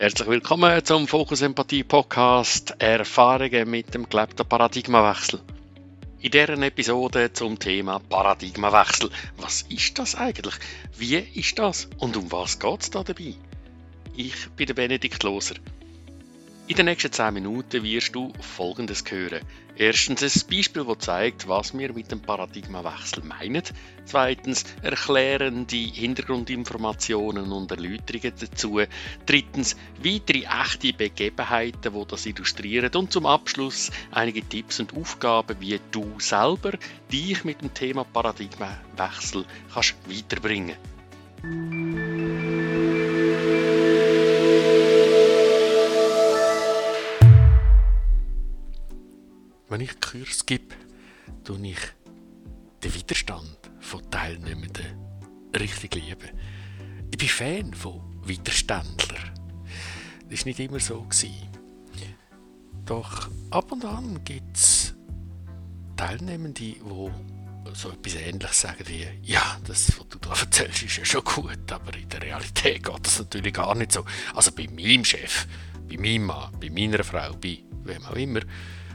Herzlich willkommen zum Fokus Empathie Podcast Erfahrungen mit dem gelebten Paradigmawechsel. In deren Episode zum Thema Paradigmawechsel. Was ist das eigentlich? Wie ist das? Und um was geht es da dabei? Ich bin der Benedikt Loser. In den nächsten 10 Minuten wirst du Folgendes hören. Erstens ein Beispiel, das zeigt, was wir mit dem Paradigmawechsel meinen. Zweitens erklären die Hintergrundinformationen und Erläuterungen dazu. Drittens weitere echte Begebenheiten, die das illustrieren. Und zum Abschluss einige Tipps und Aufgaben, wie du selber dich mit dem Thema Paradigmawechsel kannst weiterbringen Wenn ich Kurs gebe, tue ich den Widerstand von Teilnehmenden richtig lieben. Ich bin Fan von Widerständlern. Das war nicht immer so. Doch ab und an gibt es Teilnehmende, die so etwas Ähnliches sagen wie, ja, das, was du da erzählst, ist ja schon gut, aber in der Realität geht das natürlich gar nicht so. Also bei meinem Chef, bei meinem Mann, bei meiner Frau, bei wem auch immer,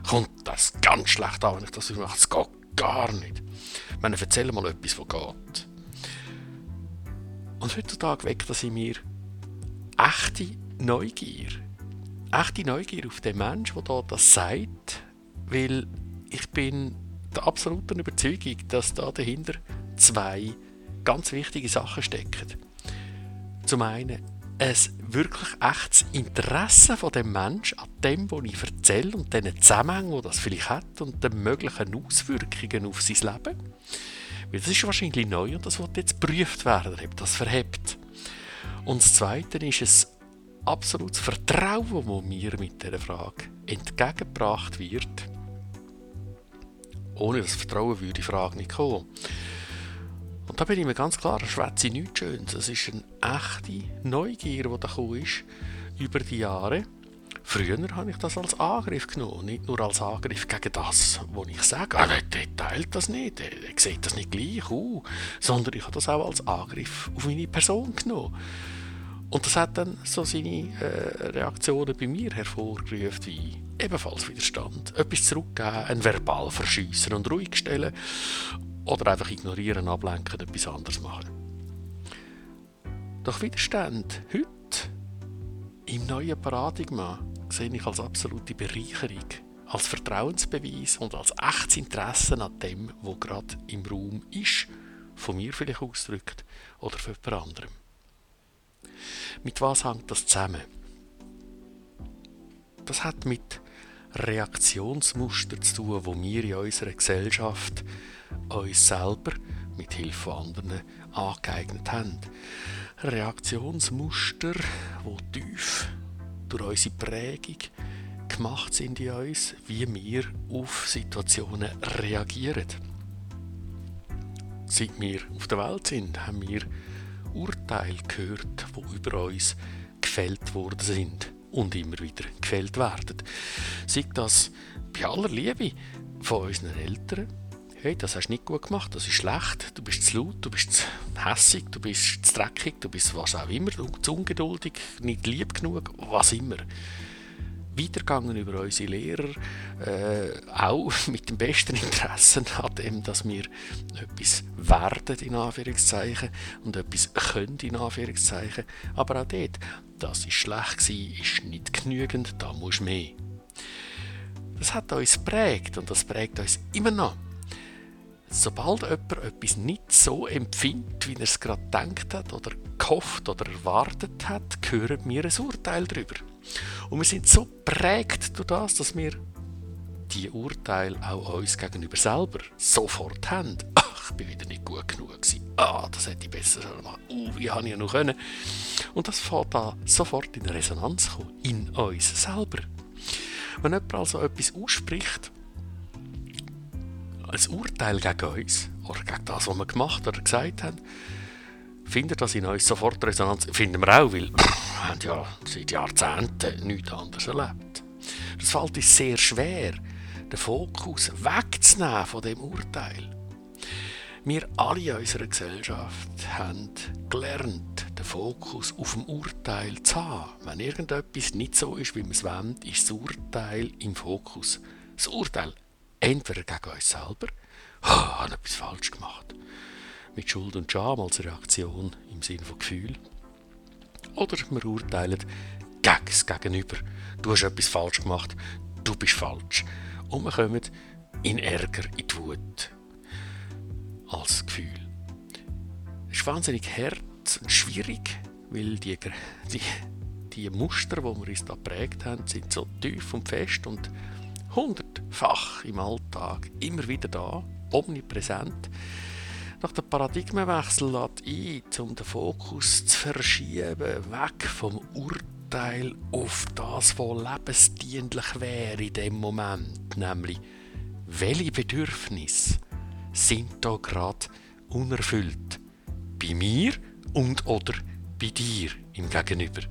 kommt das ganz schlecht an, wenn ich das mache. Es geht gar nicht. Ich meine, erzähl mal etwas, was geht. Und heutzutage weckt das in mir echte Neugier. Echte Neugier auf den Menschen, der das sagt, weil ich bin der absoluten Überzeugung, dass da dahinter zwei ganz wichtige Sachen stecken. Zum einen ein wirklich echtes Interesse von dem Menschen an dem, was ich erzähle und den Zusammenhängen, die das vielleicht hat und den möglichen Auswirkungen auf sein Leben. Weil das ist wahrscheinlich neu und das wird jetzt geprüft werden, ob das verhebt. Und das Zweite ist ein absolutes Vertrauen, das mir mit dieser Frage entgegengebracht wird. Ohne das Vertrauen würde die Frage nicht kommen. Und da bin ich mir ganz klar, das schwätze nichts Schönes. Es ist eine echte Neugier, die da ist, über die Jahre. Früher habe ich das als Angriff genommen, nicht nur als Angriff gegen das, was ich sage. Ah, der teilt das nicht, der sieht das nicht gleich, uh, sondern ich habe das auch als Angriff auf meine Person genommen. Und das hat dann so seine äh, Reaktionen bei mir hervorgerufen, wie ebenfalls Widerstand, etwas zurückgeben, ein Verbal verschiessen und ruhig stellen oder einfach ignorieren, ablenken, etwas anderes machen. Doch Widerstand heute im neuen Paradigma sehe ich als absolute Bereicherung, als Vertrauensbeweis und als echtes Interesse an dem, was gerade im Raum ist, von mir vielleicht ausdrückt oder von jemand anderem. Mit was hängt das zusammen? Das hat mit Reaktionsmuster zu tun, wo wir in unserer Gesellschaft uns selber mit Hilfe von anderen angeeignet haben. Reaktionsmuster, die tief durch unsere Prägung gemacht sind in uns, wie wir auf Situationen reagieren. Seit wir auf der Welt sind, haben wir Urteile gehört, die über uns gefällt worden sind und immer wieder gefällt werden. Sei das bei aller Liebe von unseren Eltern, hey, das hast du nicht gut gemacht, das ist schlecht, du bist zu laut, du bist zu hässig, du bist zu dreckig, du bist was auch immer, zu ungeduldig, nicht lieb genug, was immer. Weitergegangen über unsere Lehrer, äh, auch mit dem besten Interesse an dem, dass wir etwas werden, in Anführungszeichen, und etwas können, in Anführungszeichen. Aber auch dort, das ist schlecht gewesen, ist nicht genügend, da muss mehr. Das hat uns prägt und das prägt uns immer noch sobald jemand etwas nicht so empfindet, wie er es gerade gedacht hat oder gehofft oder erwartet hat, hören wir ein Urteil darüber. Und wir sind so prägt durch das, dass wir die Urteile auch uns gegenüber selber sofort haben. Ach, ich bin wieder nicht gut genug gewesen. Ah, das hätte ich besser machen Uh, wie habe ich noch können? Und das fängt da sofort in Resonanz kommen, in uns selber. Wenn jemand also etwas ausspricht, ein Urteil gegen uns oder gegen das, was wir gemacht oder gesagt haben, findet das in uns sofort Resonanz. Finden wir auch, weil wir haben ja seit Jahrzehnten nichts anderes erlebt. Das fällt uns sehr schwer, den Fokus wegzunehmen von dem Urteil. Wir alle in unserer Gesellschaft haben gelernt, den Fokus auf dem Urteil zu haben. Wenn irgendetwas nicht so ist, wie man es will, ist das Urteil im Fokus. Das Urteil entweder gegen uns selber, oh, habe etwas falsch gemacht, mit Schuld und Scham als Reaktion im Sinne von Gefühl, oder wir urteilen gegen das Gegenüber. Du hast etwas falsch gemacht, du bist falsch. Und wir kommen in Ärger, in die Wut als Gefühl. Es ist wahnsinnig hart und schwierig, weil die, die, die Muster, die wir uns da geprägt haben, sind so tief und fest und hundertfach im Alltag immer wieder da, omnipräsent. Nach dem Paradigmenwechsel lädt ein, um den Fokus zu verschieben, weg vom Urteil auf das, was lebensdienlich wäre in dem Moment, nämlich welche Bedürfnisse sind da gerade unerfüllt? Bei mir und oder bei dir im Gegenüber.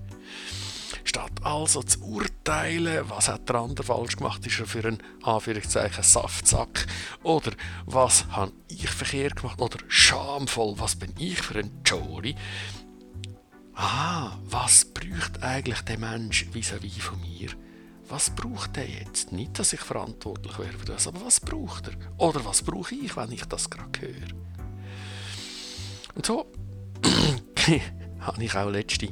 Statt also zu urteilen, was hat der andere falsch gemacht, ist er für einen Saftsack. Oder was habe ich verkehrt gemacht? Oder schamvoll, was bin ich für ein Jory? Ah, was braucht eigentlich der Mensch vis-à-vis -vis von mir? was braucht er jetzt? Nicht, dass ich verantwortlich wäre für das, aber was braucht er? Oder was brauche ich, wenn ich das gerade höre? Und so habe ich auch letzte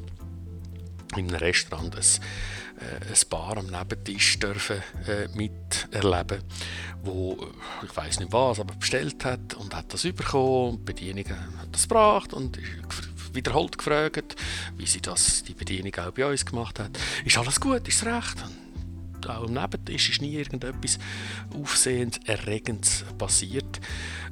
in einem Restaurant ein, äh, ein Bar am Nebentisch dürfen äh, miterleben, wo äh, ich weiß nicht was, aber bestellt hat und hat das bekommen. Die Bedienung hat das gebracht und wiederholt gefragt, wie sie das die Bedienung auch bei uns gemacht hat. Ist alles gut? Ist es recht? Und auch am Nebentisch ist nie irgendetwas Aufsehenserregendes passiert.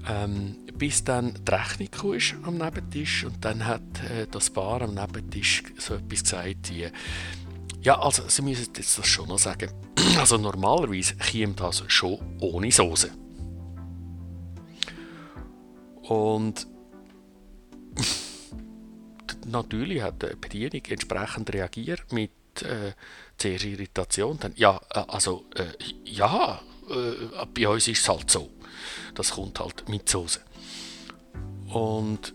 Ähm, bis dann die Rechnung ist am Nebentisch und dann hat äh, das Paar am Nebentisch so etwas gesagt wie ja, also Sie müssen jetzt das schon noch sagen. Also normalerweise käme das schon ohne Soße. Und natürlich hat die Bedienung entsprechend reagiert mit äh, zuerst Irritation, dann ja, äh, also äh, ja, äh, bei uns ist es halt so. Das kommt halt mit Soße. Und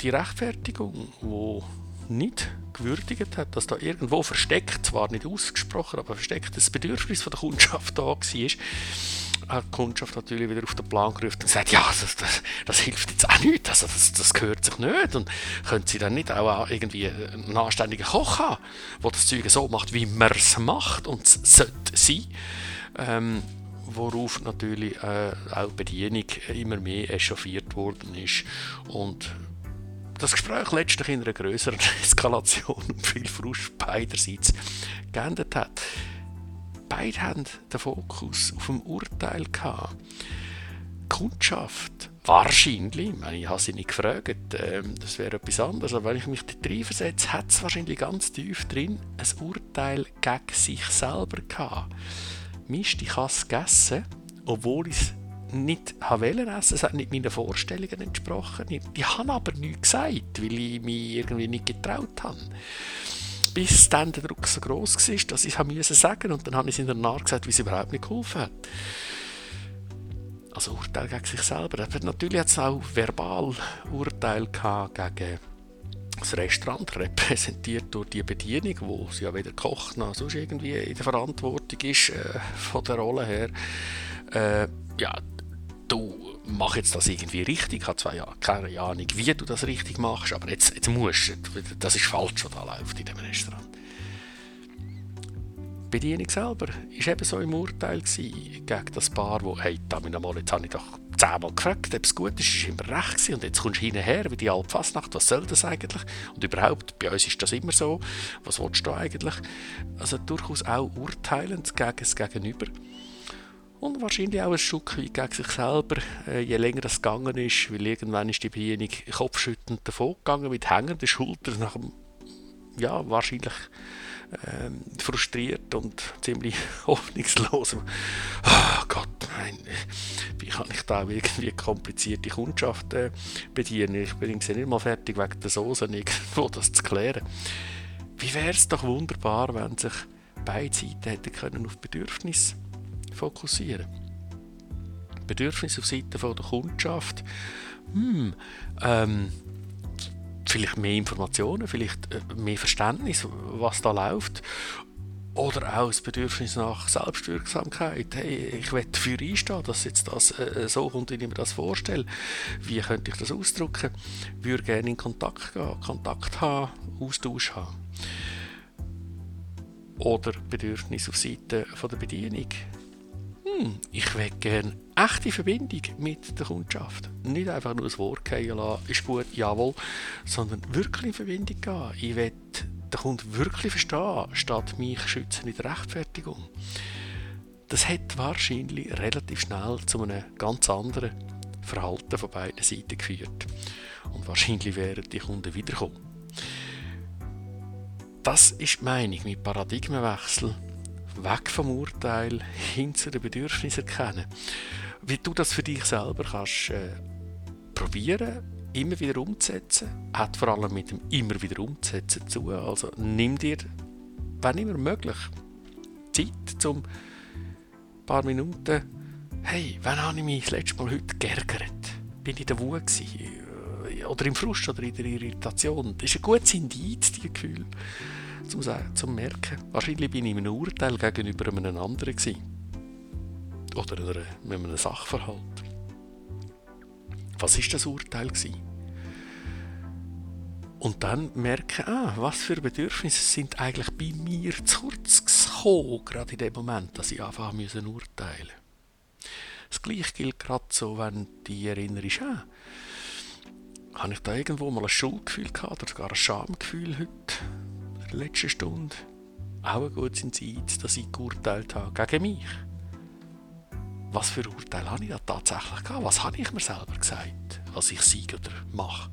die Rechtfertigung, die nicht gewürdigt hat, dass da irgendwo versteckt, zwar nicht ausgesprochen, aber versteckt das Bedürfnis von der Kundschaft da war, hat die Kundschaft natürlich wieder auf den Plan gerufen und gesagt, ja, das, das, das hilft jetzt auch nicht, also das, das gehört sich nicht und können Sie dann nicht auch irgendwie einen anständigen Koch haben, der das Zeug so macht, wie man es macht und es sollte sein. Ähm, worauf natürlich äh, auch die Bedienung immer mehr echauffiert worden ist und das Gespräch letztlich in einer größeren Eskalation und viel Frust beiderseits geendet hat beide haben den Fokus auf dem Urteil gehabt. Die Kundschaft, wahrscheinlich, ich, ich habe sie nicht gefragt, äh, das wäre etwas anderes, aber wenn ich mich da reinversetze, hat es wahrscheinlich ganz tief drin ein Urteil gegen sich selber gehabt. Mist, ich habe es gegessen, obwohl ich es nicht wollen essen, es hat nicht meinen Vorstellungen entsprochen. Ich habe aber nichts gesagt, weil ich mich irgendwie nicht getraut habe bis dann der Druck so groß war, dass ich es sagen und dann habe ich es in der Nacht gesagt, wie es überhaupt nicht geholfen hat. Also Urteil gegen sich selber. Aber natürlich hat es auch verbal Urteil gegen das Restaurant, repräsentiert durch die Bedienung, wo sie ja weder kocht noch sonst irgendwie in der Verantwortung ist, äh, von der Rolle her. Äh, ja, du mach jetzt das irgendwie richtig. Ich habe zwar ja keine Ahnung, wie du das richtig machst, aber jetzt, jetzt musst du. Das ist falsch, was da läuft in dem Restaurant. Die Bedienung selber war eben so im Urteil gegen das Paar, wo, hey, da mal, jetzt habe ich doch zehnmal gefragt, ob es gut ist, ist immer recht gewesen. und jetzt kommst du hinterher, wie die Altfasnacht, was soll das eigentlich? Und überhaupt, bei uns ist das immer so, was willst du eigentlich? Also durchaus auch urteilend gegen das Gegenüber und wahrscheinlich auch ein Stück weit gegen sich selber, äh, je länger das gegangen ist, weil irgendwann ist die Bedienung kopfschüttend davon gegangen mit hängenden Schultern nach dem, ja, wahrscheinlich ähm, frustriert und ziemlich hoffnungslos. Oh Gott, nein, wie kann ich da irgendwie komplizierte Kundschaft äh, bedienen? Ich bin nicht mal fertig wegen der Soße irgendwo das zu klären. Wie wäre es doch wunderbar, wenn sich beide Seiten hätten können auf Bedürfnisse fokussieren. Bedürfnis auf Seite der Kundschaft. Hm, ähm, vielleicht mehr Informationen, vielleicht äh, mehr Verständnis, was da läuft. Oder auch das Bedürfnis nach Selbstwirksamkeit. Hey, ich will dafür einstehen, dass jetzt das äh, so kommt, wie ich mir das vorstelle. Wie könnte ich das ausdrücken? Ich würde gerne in Kontakt gehen, Kontakt haben, Austausch haben. Oder Bedürfnis auf Seite der Bedienung. Hm, ich will gerne echte Verbindung mit der Kundschaft. Nicht einfach nur das Wort gehen lassen, ist gut, jawohl, sondern wirklich in Verbindung gehen. Ich will den Kunden wirklich verstehen, statt mich schützen in der Rechtfertigung. Das hat wahrscheinlich relativ schnell zu einem ganz anderen Verhalten von beiden Seiten geführt. Und wahrscheinlich wären die Kunden wiederkommen. Das ist die Meinung mit Paradigmenwechsel. Weg vom Urteil hin zu den Bedürfnissen erkennen. Wie du das für dich selber kannst äh, probieren immer wieder umzusetzen, hat vor allem mit dem immer wieder umzusetzen zu. Also nimm dir, wenn immer möglich, Zeit, um ein paar Minuten, hey, wann habe ich mich das letzte Mal heute geärgert? Bin ich in der Wut gewesen? Oder im Frust oder in der Irritation? Das ist ein gutes Indiz, dieses Gefühl, zum, zum merken. Wahrscheinlich bin ich in einem Urteil gegenüber einem anderen gewesen. Oder mit einem Sachverhalt. Was ist das Urteil gewesen? Und dann merken, ah, was für Bedürfnisse sind eigentlich bei mir zu kurz gekommen, gerade in dem Moment, dass ich anfangen müssen urteilen. Das Gleiche gilt gerade so, wenn die erinnerst, ah, habe ich da irgendwo mal ein Schuldgefühl gehabt oder sogar ein Schamgefühl heute, der letzten Stunde? Auch ein gutes Indiz, dass ich geurteilt habe gegen mich was für Urteile habe ich da tatsächlich gehabt? Was habe ich mir selber gesagt, was ich siege oder mache?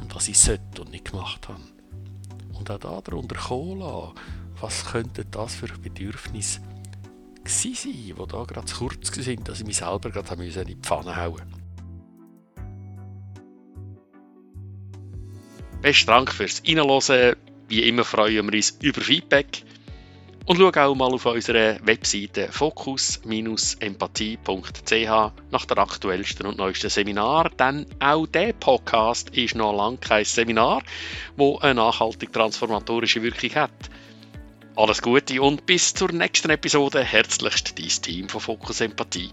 Und was ich sollte und nicht gemacht habe? Und auch da darunter kommen was könnte das für Bedürfnisse sein, die da gerade zu kurz sind, dass ich mich selber gerade in die Pfanne hauen Besten Dank fürs Reinhören. Wie immer freuen wir uns über Feedback. Und schau auch mal auf unserer Webseite fokus-empathie.ch nach der aktuellsten und neuesten Seminar, denn auch der Podcast ist noch lange kein Seminar, wo eine nachhaltig transformatorische Wirkung hat. Alles Gute und bis zur nächsten Episode. Herzlichst dein Team von Fokus Empathie.